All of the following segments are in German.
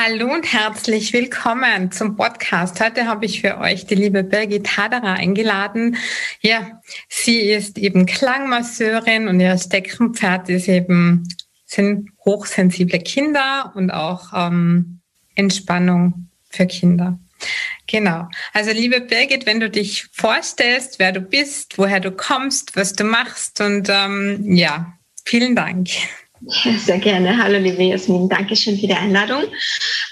Hallo und herzlich willkommen zum Podcast. Heute habe ich für euch die liebe Birgit Haderer eingeladen. Ja, sie ist eben Klangmasseurin und ihr Steckenpferd ist eben sind hochsensible Kinder und auch ähm, Entspannung für Kinder. Genau. Also liebe Birgit, wenn du dich vorstellst, wer du bist, woher du kommst, was du machst und ähm, ja, vielen Dank. Sehr gerne. Hallo, liebe Jasmin. Dankeschön für die Einladung.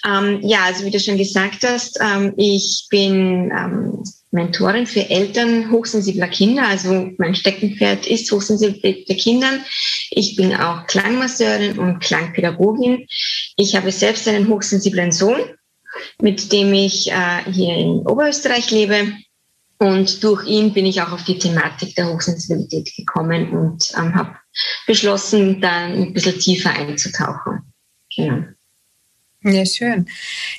Ähm, ja, also wie du schon gesagt hast, ähm, ich bin ähm, Mentorin für Eltern hochsensibler Kinder. Also mein Steckenpferd ist hochsensible Kindern. Ich bin auch Klangmasseurin und Klangpädagogin. Ich habe selbst einen hochsensiblen Sohn, mit dem ich äh, hier in Oberösterreich lebe. Und durch ihn bin ich auch auf die Thematik der Hochsensibilität gekommen und ähm, habe beschlossen, da ein bisschen tiefer einzutauchen. Genau. Ja, schön.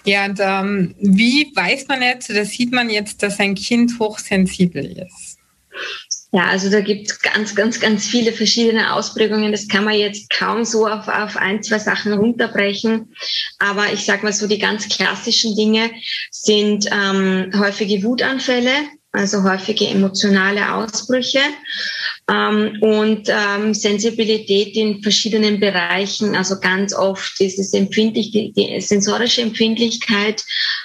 Ja, und ähm, wie weiß man jetzt oder sieht man jetzt, dass ein Kind hochsensibel ist? Ja, also da gibt es ganz, ganz, ganz viele verschiedene Ausprägungen. Das kann man jetzt kaum so auf, auf ein, zwei Sachen runterbrechen. Aber ich sage mal so, die ganz klassischen Dinge sind ähm, häufige Wutanfälle, also häufige emotionale Ausbrüche ähm, und ähm, Sensibilität in verschiedenen Bereichen. Also ganz oft ist es empfindlich, die, die sensorische Empfindlichkeit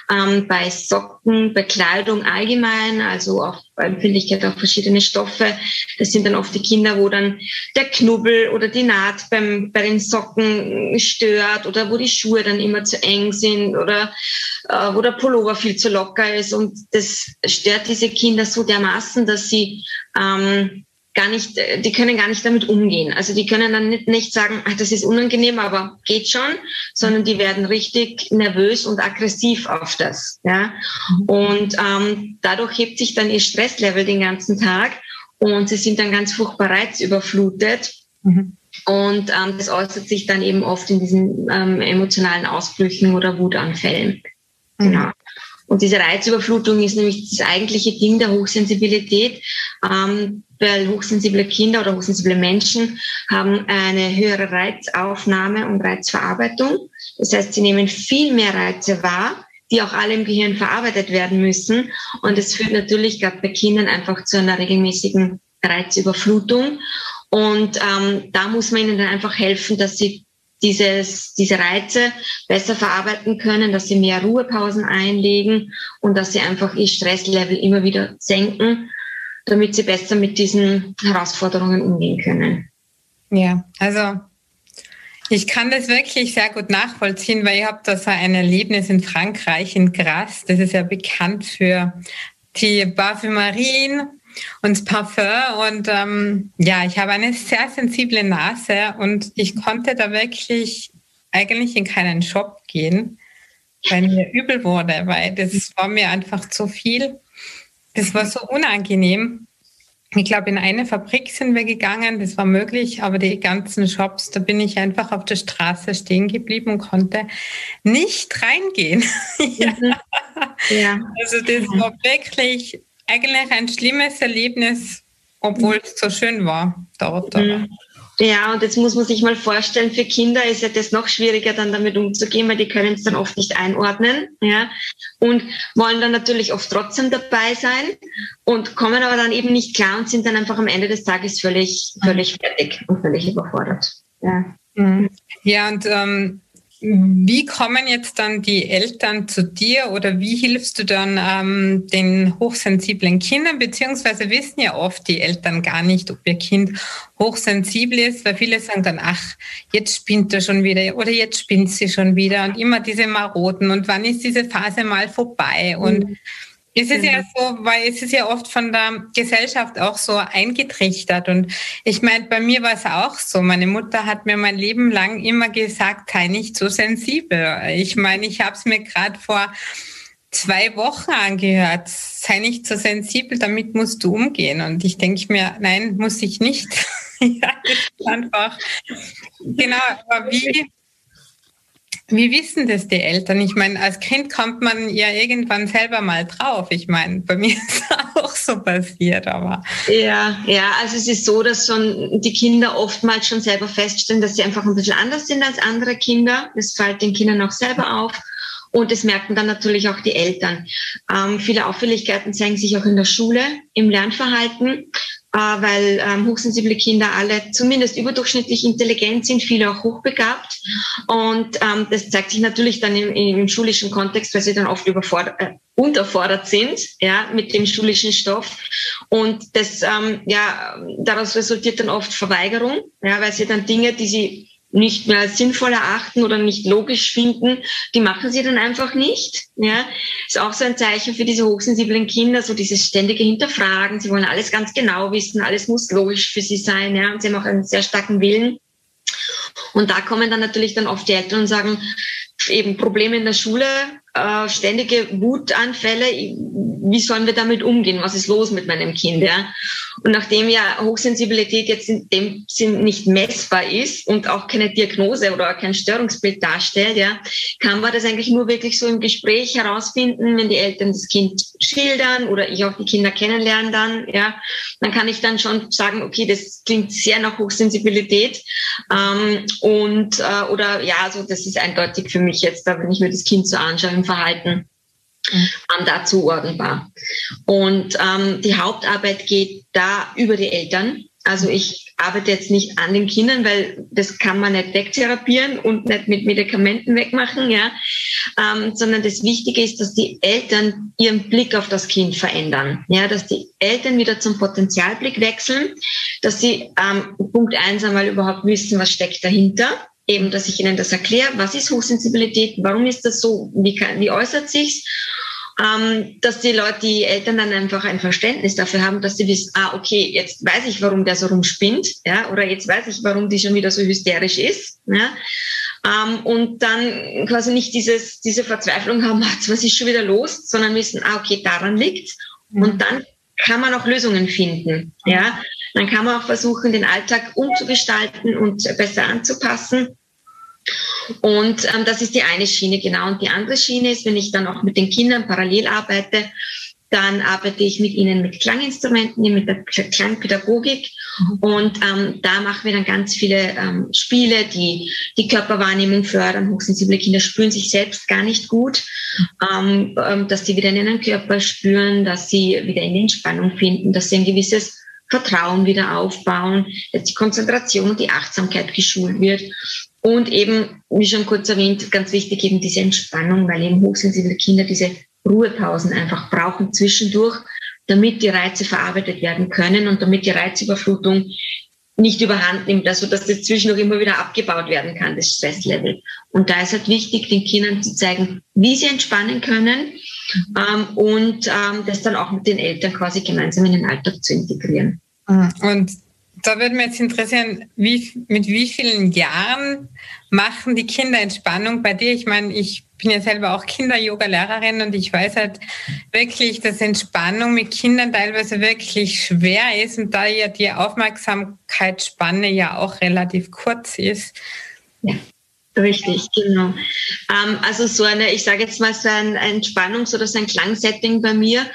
ähm, bei Socken, bei Kleidung allgemein, also auch bei Empfindlichkeit auf verschiedene Stoffe. Das sind dann oft die Kinder, wo dann der Knubbel oder die Naht beim, bei den Socken stört oder wo die Schuhe dann immer zu eng sind oder äh, wo der Pullover viel zu locker ist. Und das stört diese Kinder so dermaßen, dass sie ähm, gar nicht, äh, die können gar nicht damit umgehen. Also die können dann nicht, nicht sagen, ach, das ist unangenehm, aber geht schon, sondern die werden richtig nervös und aggressiv auf das. Ja? Und ähm, dadurch hebt sich dann ihr Stresslevel den ganzen Tag und sie sind dann ganz furchtbar reizüberflutet. Mhm. Und ähm, das äußert sich dann eben oft in diesen ähm, emotionalen Ausbrüchen oder Wutanfällen. Mhm. Genau. Und diese Reizüberflutung ist nämlich das eigentliche Ding der Hochsensibilität. Ähm, weil hochsensible Kinder oder hochsensible Menschen haben eine höhere Reizaufnahme und Reizverarbeitung. Das heißt, sie nehmen viel mehr Reize wahr, die auch alle im Gehirn verarbeitet werden müssen. Und es führt natürlich gerade bei Kindern einfach zu einer regelmäßigen Reizüberflutung. Und ähm, da muss man ihnen dann einfach helfen, dass sie dieses, diese Reize besser verarbeiten können, dass sie mehr Ruhepausen einlegen und dass sie einfach ihr Stresslevel immer wieder senken damit sie besser mit diesen Herausforderungen umgehen können. Ja, also ich kann das wirklich sehr gut nachvollziehen, weil ich habe da so ein Erlebnis in Frankreich, in Grasse. Das ist ja bekannt für die Parfümerien und Parfum. Und ähm, ja, ich habe eine sehr sensible Nase und ich konnte da wirklich eigentlich in keinen Shop gehen, weil mir übel wurde, weil das war mir einfach zu viel. Das war so unangenehm. Ich glaube, in eine Fabrik sind wir gegangen, das war möglich, aber die ganzen Shops, da bin ich einfach auf der Straße stehen geblieben und konnte nicht reingehen. ja. Mhm. ja. Also das war wirklich eigentlich ein schlimmes Erlebnis, obwohl es so schön war dort. Mhm. Ja, und jetzt muss man sich mal vorstellen, für Kinder ist ja das noch schwieriger, dann damit umzugehen, weil die können es dann oft nicht einordnen, ja, und wollen dann natürlich oft trotzdem dabei sein und kommen aber dann eben nicht klar und sind dann einfach am Ende des Tages völlig, völlig fertig und völlig überfordert. Ja. Mhm. Ja, und ähm, wie kommen jetzt dann die Eltern zu dir oder wie hilfst du dann ähm, den hochsensiblen Kindern? Beziehungsweise wissen ja oft die Eltern gar nicht, ob ihr Kind hochsensibel ist, weil viele sagen dann, ach, jetzt spinnt er schon wieder oder jetzt spinnt sie schon wieder und immer diese Maroden und wann ist diese Phase mal vorbei? Und mhm es ist ja so, weil es ist ja oft von der Gesellschaft auch so eingetrichtert. Und ich meine, bei mir war es auch so. Meine Mutter hat mir mein Leben lang immer gesagt, sei nicht so sensibel. Ich meine, ich habe es mir gerade vor zwei Wochen angehört. Sei nicht so sensibel, damit musst du umgehen. Und ich denke mir, nein, muss ich nicht. ja, einfach. Genau, aber wie wie wissen das die Eltern? Ich meine, als Kind kommt man ja irgendwann selber mal drauf. Ich meine, bei mir ist auch so passiert, aber. Ja, ja, also es ist so, dass schon die Kinder oftmals schon selber feststellen, dass sie einfach ein bisschen anders sind als andere Kinder. Das fällt den Kindern auch selber auf. Und das merken dann natürlich auch die Eltern. Ähm, viele Auffälligkeiten zeigen sich auch in der Schule, im Lernverhalten weil ähm, hochsensible Kinder alle zumindest überdurchschnittlich intelligent sind, viele auch hochbegabt. Und ähm, das zeigt sich natürlich dann im, im schulischen Kontext, weil sie dann oft überfordert, äh, unterfordert sind ja, mit dem schulischen Stoff. Und das, ähm, ja, daraus resultiert dann oft Verweigerung, ja, weil sie dann Dinge, die sie nicht mehr sinnvoll erachten oder nicht logisch finden, die machen sie dann einfach nicht. Ja, ist auch so ein Zeichen für diese hochsensiblen Kinder, so dieses ständige Hinterfragen. Sie wollen alles ganz genau wissen, alles muss logisch für sie sein. Ja, und sie haben auch einen sehr starken Willen. Und da kommen dann natürlich dann oft die Eltern und sagen, eben Probleme in der Schule, äh, ständige Wutanfälle. Wie sollen wir damit umgehen? Was ist los mit meinem Kind? Ja? Und nachdem ja Hochsensibilität jetzt in dem Sinn nicht messbar ist und auch keine Diagnose oder kein Störungsbild darstellt, ja, kann man das eigentlich nur wirklich so im Gespräch herausfinden, wenn die Eltern das Kind schildern oder ich auch die Kinder kennenlernen dann, ja, dann kann ich dann schon sagen, okay, das klingt sehr nach Hochsensibilität ähm, und äh, oder ja, also das ist eindeutig für mich jetzt, da wenn ich mir das Kind so anschaue Verhalten ähm, da zuordnenbar. Und ähm, die Hauptarbeit geht da über die Eltern. Also ich arbeite jetzt nicht an den Kindern, weil das kann man nicht wegtherapieren und nicht mit Medikamenten wegmachen, ja, ähm, sondern das Wichtige ist, dass die Eltern ihren Blick auf das Kind verändern, ja, dass die Eltern wieder zum Potenzialblick wechseln, dass sie ähm, Punkt eins einmal überhaupt wissen, was steckt dahinter, eben, dass ich Ihnen das erkläre, was ist Hochsensibilität, warum ist das so, wie, kann, wie äußert sich's, ähm, dass die Leute, die Eltern dann einfach ein Verständnis dafür haben, dass sie wissen, ah, okay, jetzt weiß ich, warum der so rumspinnt, ja, oder jetzt weiß ich, warum die schon wieder so hysterisch ist, ja, ähm, und dann quasi nicht dieses, diese Verzweiflung haben, was ist schon wieder los, sondern wissen, ah, okay, daran liegt, mhm. und dann kann man auch Lösungen finden, ja, dann kann man auch versuchen, den Alltag umzugestalten und besser anzupassen. Und ähm, das ist die eine Schiene, genau. Und die andere Schiene ist, wenn ich dann auch mit den Kindern parallel arbeite, dann arbeite ich mit ihnen mit Klanginstrumenten, mit der Klangpädagogik. Und ähm, da machen wir dann ganz viele ähm, Spiele, die die Körperwahrnehmung fördern. Hochsensible Kinder spüren sich selbst gar nicht gut, ähm, ähm, dass sie wieder in ihren Körper spüren, dass sie wieder in Entspannung finden, dass sie ein gewisses Vertrauen wieder aufbauen, dass die Konzentration und die Achtsamkeit geschult wird. Und eben, wie schon kurz erwähnt, ganz wichtig eben diese Entspannung, weil eben hochsensible Kinder diese Ruhepausen einfach brauchen zwischendurch, damit die Reize verarbeitet werden können und damit die Reizüberflutung nicht überhand nimmt, also dass das zwischendurch immer wieder abgebaut werden kann, das Stresslevel. Und da ist halt wichtig, den Kindern zu zeigen, wie sie entspannen können ähm, und ähm, das dann auch mit den Eltern quasi gemeinsam in den Alltag zu integrieren. Mhm. Und da würde mich jetzt interessieren, wie, mit wie vielen Jahren machen die Kinder Entspannung bei dir? Ich meine, ich bin ja selber auch Kinder-Yoga-Lehrerin und ich weiß halt wirklich, dass Entspannung mit Kindern teilweise wirklich schwer ist und da ja die Aufmerksamkeitsspanne ja auch relativ kurz ist. Ja. Richtig, genau. Ähm, also so eine, ich sage jetzt mal so ein, Entspannungs- oder so ein Klangsetting bei mir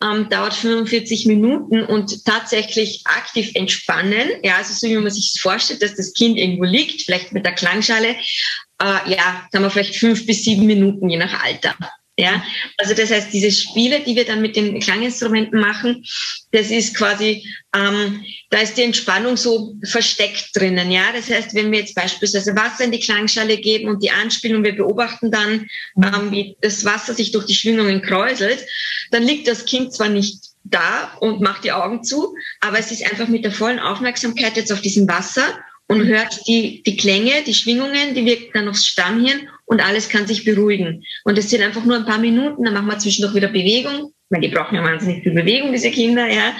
ähm, dauert 45 Minuten und tatsächlich aktiv entspannen, ja, also so wie man sich vorstellt, dass das Kind irgendwo liegt, vielleicht mit der Klangschale, äh, ja, haben wir vielleicht fünf bis sieben Minuten, je nach Alter. Ja, also das heißt, diese Spiele, die wir dann mit den Klanginstrumenten machen, das ist quasi, ähm, da ist die Entspannung so versteckt drinnen. Ja, das heißt, wenn wir jetzt beispielsweise Wasser in die Klangschale geben und die anspielen und wir beobachten dann, ähm, wie das Wasser sich durch die Schwingungen kräuselt, dann liegt das Kind zwar nicht da und macht die Augen zu, aber es ist einfach mit der vollen Aufmerksamkeit jetzt auf diesem Wasser und hört die, die Klänge, die Schwingungen, die wirken dann aufs Stammhirn und alles kann sich beruhigen. Und es sind einfach nur ein paar Minuten, dann machen wir zwischendurch wieder Bewegung, weil die brauchen ja wahnsinnig viel Bewegung, diese Kinder, ja.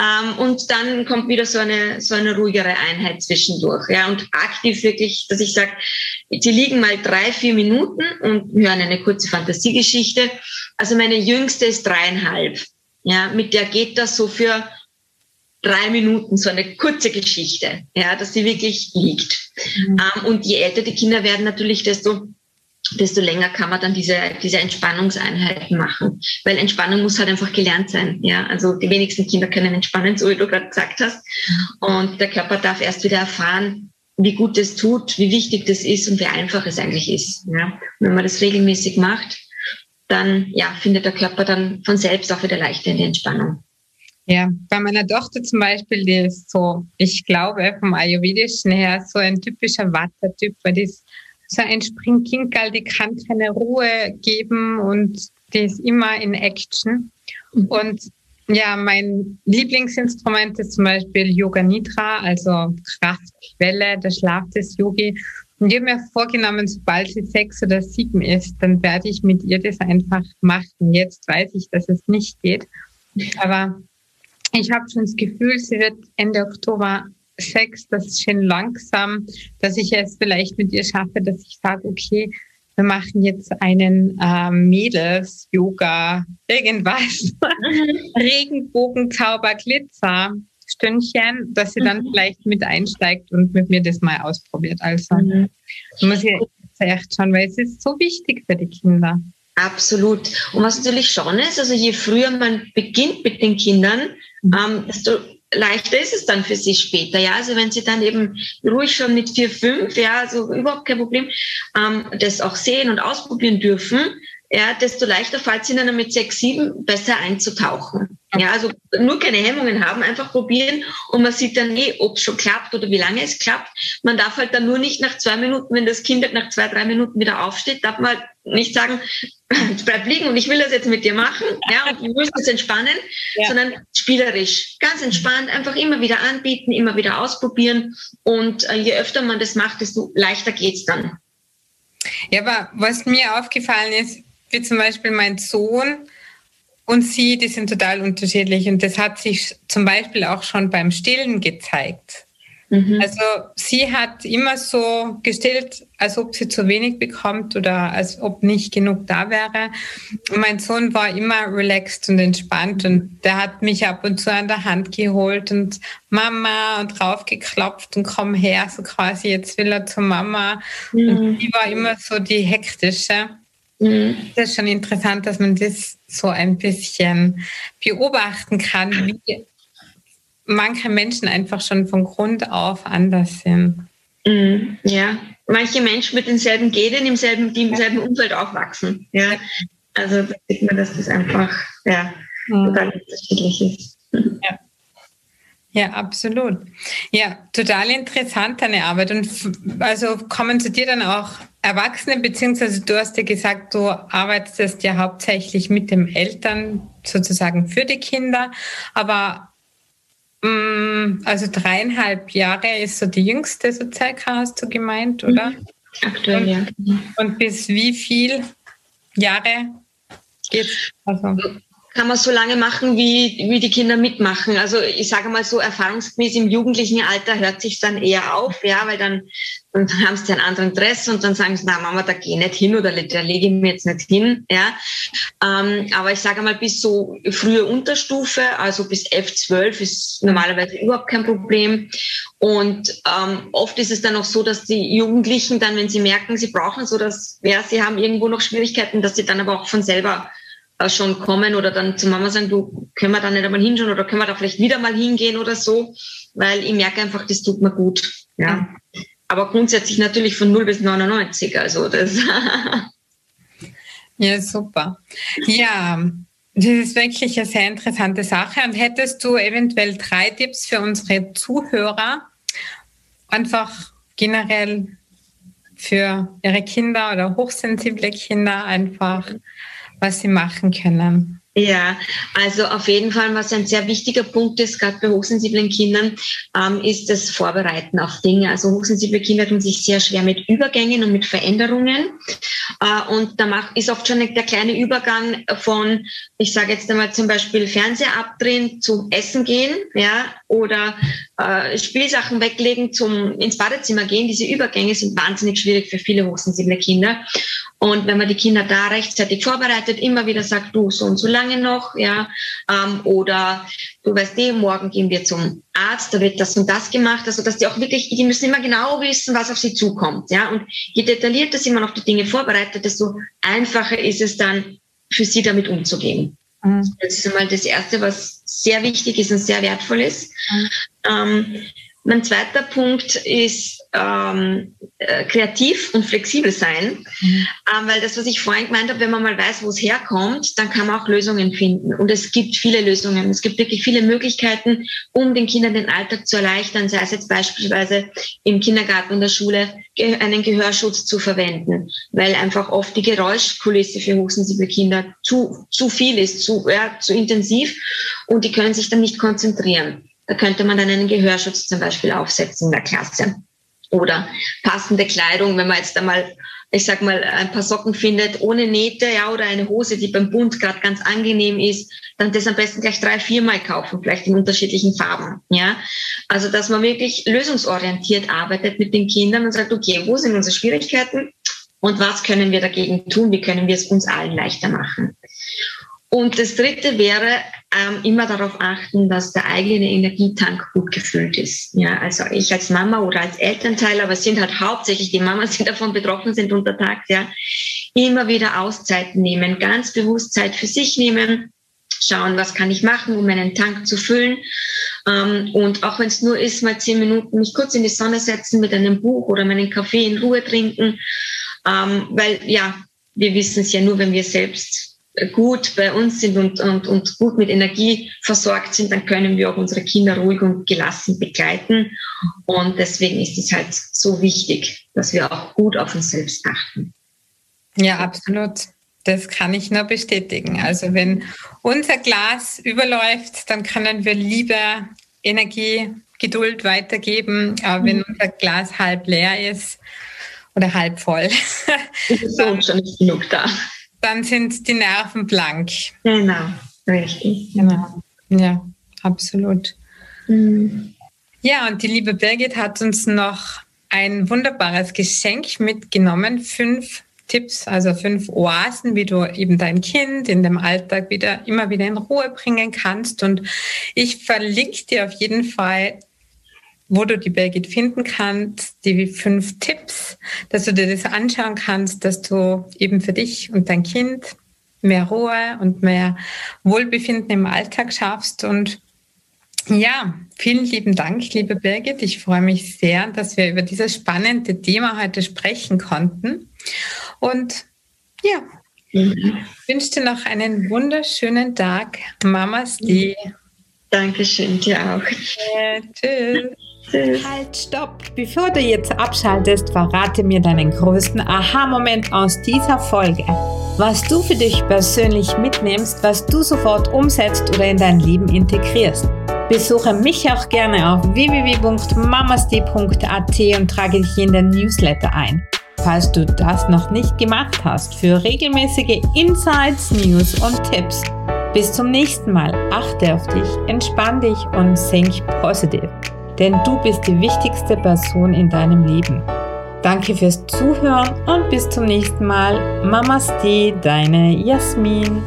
Ähm, und dann kommt wieder so eine, so eine ruhigere Einheit zwischendurch, ja. Und aktiv wirklich, dass ich sage, sie liegen mal drei, vier Minuten und hören eine kurze Fantasiegeschichte. Also meine jüngste ist dreieinhalb, ja. Mit der geht das so für drei Minuten so eine kurze Geschichte, ja, dass sie wirklich liegt. Mhm. Ähm, und je älter die Kinder werden, natürlich, desto desto länger kann man dann diese, diese Entspannungseinheiten machen. Weil Entspannung muss halt einfach gelernt sein. Ja, also die wenigsten Kinder können entspannen, so wie du gerade gesagt hast. Und der Körper darf erst wieder erfahren, wie gut es tut, wie wichtig das ist und wie einfach es eigentlich ist. Ja. Und wenn man das regelmäßig macht, dann ja, findet der Körper dann von selbst auch wieder leichter in die Entspannung. Ja, bei meiner Tochter zum Beispiel, die ist so, ich glaube, vom Ayurvedischen her so ein typischer Watter-Typ, weil die ist so ein Springkinkerl, die kann keine Ruhe geben und die ist immer in Action. Mhm. Und ja, mein Lieblingsinstrument ist zum Beispiel Yoga Nidra, also Kraftquelle, der Schlaf des Yogi. Und ich habe mir vorgenommen, sobald sie sechs oder sieben ist, dann werde ich mit ihr das einfach machen. Jetzt weiß ich, dass es nicht geht. Aber ich habe schon das Gefühl, sie wird Ende Oktober sechs, das ist schon langsam, dass ich es vielleicht mit ihr schaffe, dass ich sage, okay, wir machen jetzt einen äh, Mädels-Yoga, irgendwas, mhm. Regenbogen, Zauber, Glitzer. Stündchen, dass sie dann mhm. vielleicht mit einsteigt und mit mir das mal ausprobiert. Also mhm. muss ich echt schauen, weil es ist so wichtig für die Kinder. Absolut. Und was natürlich schon ist, also je früher man beginnt mit den Kindern, mhm. ähm, desto leichter ist es dann für sie später. Ja, also wenn sie dann eben ruhig schon mit vier, fünf, ja, also überhaupt kein Problem, ähm, das auch sehen und ausprobieren dürfen, ja, desto leichter fällt es ihnen mit sechs, sieben besser einzutauchen. Ja, also nur keine Hemmungen haben, einfach probieren und man sieht dann eh, ob es schon klappt oder wie lange es klappt. Man darf halt dann nur nicht nach zwei Minuten, wenn das Kind halt nach zwei, drei Minuten wieder aufsteht, darf man halt nicht sagen, bleib liegen und ich will das jetzt mit dir machen, ja, und du musst es entspannen, ja. sondern spielerisch, ganz entspannt, einfach immer wieder anbieten, immer wieder ausprobieren und äh, je öfter man das macht, desto leichter geht's dann. Ja, aber was mir aufgefallen ist, wie zum Beispiel mein Sohn und sie, die sind total unterschiedlich. Und das hat sich zum Beispiel auch schon beim Stillen gezeigt. Mhm. Also sie hat immer so gestillt, als ob sie zu wenig bekommt oder als ob nicht genug da wäre. Und mein Sohn war immer relaxed und entspannt und der hat mich ab und zu an der Hand geholt und Mama und draufgeklopft und komm her, so quasi jetzt will er zur Mama. Mhm. Und die war immer so die hektische. Mhm. Das ist schon interessant, dass man das so ein bisschen beobachten kann, wie manche Menschen einfach schon von Grund auf anders sind. Mhm. Ja, manche Menschen mit denselben Genen im selben, die im selben Umfeld aufwachsen. Ja, also da sieht man, dass das einfach ja, mhm. total unterschiedlich ist. Ja. Ja, absolut. Ja, total interessant deine Arbeit. Und also kommen zu dir dann auch Erwachsene, beziehungsweise du hast ja gesagt, du arbeitest ja hauptsächlich mit den Eltern sozusagen für die Kinder, aber mh, mm, also dreieinhalb Jahre ist so die jüngste so circa, hast du gemeint, oder? Mhm. Aktuell, und, ja. Und bis wie viel Jahre geht's? Also kann man so lange machen, wie, wie die Kinder mitmachen. Also ich sage mal so, erfahrungsgemäß im jugendlichen Alter hört sich dann eher auf, ja, weil dann, dann haben sie einen anderen Dress und dann sagen sie, na Mama, da geh nicht hin oder da lege ich mir jetzt nicht hin, ja. Ähm, aber ich sage mal, bis so frühe Unterstufe, also bis 11, 12 ist normalerweise überhaupt kein Problem. Und ähm, oft ist es dann auch so, dass die Jugendlichen dann, wenn sie merken, sie brauchen so das, ja, sie haben irgendwo noch Schwierigkeiten, dass sie dann aber auch von selber schon kommen oder dann zu Mama sagen, du, können wir da nicht einmal hinschauen oder können wir da vielleicht wieder mal hingehen oder so, weil ich merke einfach, das tut mir gut. Ja. Aber grundsätzlich natürlich von 0 bis 99, also das. ja, super. Ja, das ist wirklich eine sehr interessante Sache. Und hättest du eventuell drei Tipps für unsere Zuhörer, einfach generell für ihre Kinder oder hochsensible Kinder, einfach was sie machen können. Ja, also auf jeden Fall, was ein sehr wichtiger Punkt ist, gerade bei hochsensiblen Kindern, ähm, ist das Vorbereiten auf Dinge. Also hochsensible Kinder tun sich sehr schwer mit Übergängen und mit Veränderungen. Äh, und da macht, ist oft schon der kleine Übergang von, ich sage jetzt einmal zum Beispiel Fernseher abdrehen zum Essen gehen, ja, oder äh, Spielsachen weglegen zum ins Badezimmer gehen. Diese Übergänge sind wahnsinnig schwierig für viele hochsensible Kinder. Und wenn man die Kinder da rechtzeitig vorbereitet, immer wieder sagt, du so und so lange noch, ja, ähm, oder du weißt eh, morgen gehen wir zum Arzt, da wird das und das gemacht, also dass die auch wirklich, die müssen immer genau wissen, was auf sie zukommt, ja. Und je detaillierter sie man auf die Dinge vorbereitet, desto einfacher ist es dann für sie damit umzugehen. Mhm. Das ist einmal das Erste, was sehr wichtig ist und sehr wertvoll ist. Mhm. Ähm, Mein zweiter Punkt ist ähm, äh, kreativ und flexibel sein, mhm. ähm, weil das, was ich vorhin gemeint habe, wenn man mal weiß, wo es herkommt, dann kann man auch Lösungen finden. Und es gibt viele Lösungen. Es gibt wirklich viele Möglichkeiten, um den Kindern den Alltag zu erleichtern, sei es jetzt beispielsweise im Kindergarten und der Schule einen Gehörschutz zu verwenden, weil einfach oft die Geräuschkulisse für hochsensible Kinder zu, zu viel ist, zu, ja, zu intensiv und die können sich dann nicht konzentrieren. Da könnte man dann einen Gehörschutz zum Beispiel aufsetzen in der Klasse. Oder passende Kleidung, wenn man jetzt einmal, ich sag mal, ein paar Socken findet ohne Nähte, ja, oder eine Hose, die beim Bund gerade ganz angenehm ist, dann das am besten gleich drei, viermal kaufen, vielleicht in unterschiedlichen Farben, ja. Also, dass man wirklich lösungsorientiert arbeitet mit den Kindern und sagt, okay, wo sind unsere Schwierigkeiten? Und was können wir dagegen tun? Wie können wir es uns allen leichter machen? Und das Dritte wäre, ähm, immer darauf achten, dass der eigene Energietank gut gefüllt ist. Ja, also ich als Mama oder als Elternteil, aber es sind halt hauptsächlich die Mamas, die davon betroffen sind untertags, ja, immer wieder Auszeiten nehmen, ganz bewusst Zeit für sich nehmen, schauen, was kann ich machen, um meinen Tank zu füllen. Ähm, und auch wenn es nur ist, mal zehn Minuten mich kurz in die Sonne setzen mit einem Buch oder meinen Kaffee in Ruhe trinken, ähm, weil ja, wir wissen es ja nur, wenn wir selbst gut bei uns sind und, und, und gut mit Energie versorgt sind, dann können wir auch unsere Kinder ruhig und gelassen begleiten. Und deswegen ist es halt so wichtig, dass wir auch gut auf uns selbst achten. Ja, absolut. Das kann ich nur bestätigen. Also wenn unser Glas überläuft, dann können wir lieber Energie, Geduld weitergeben. Aber wenn mhm. unser Glas halb leer ist oder halb voll, ist so schon nicht genug da dann sind die Nerven blank. Genau, richtig. Genau. Ja, absolut. Mhm. Ja, und die liebe Birgit hat uns noch ein wunderbares Geschenk mitgenommen. Fünf Tipps, also fünf Oasen, wie du eben dein Kind in dem Alltag wieder immer wieder in Ruhe bringen kannst. Und ich verlinke dir auf jeden Fall wo du die Birgit finden kannst, die fünf Tipps, dass du dir das anschauen kannst, dass du eben für dich und dein Kind mehr Ruhe und mehr Wohlbefinden im Alltag schaffst. Und ja, vielen lieben Dank, liebe Birgit. Ich freue mich sehr, dass wir über dieses spannende Thema heute sprechen konnten. Und ja, ich wünsche dir noch einen wunderschönen Tag. Mamas Lee. Dankeschön, dir auch. Ja, tschüss. Halt, stopp! Bevor du jetzt abschaltest, verrate mir deinen größten Aha-Moment aus dieser Folge. Was du für dich persönlich mitnimmst, was du sofort umsetzt oder in dein Leben integrierst. Besuche mich auch gerne auf www.mamasti.at und trage dich in den Newsletter ein. Falls du das noch nicht gemacht hast, für regelmäßige Insights, News und Tipps. Bis zum nächsten Mal. Achte auf dich, entspann dich und think positive denn du bist die wichtigste Person in deinem Leben. Danke fürs Zuhören und bis zum nächsten Mal. Mamaste, deine Jasmin.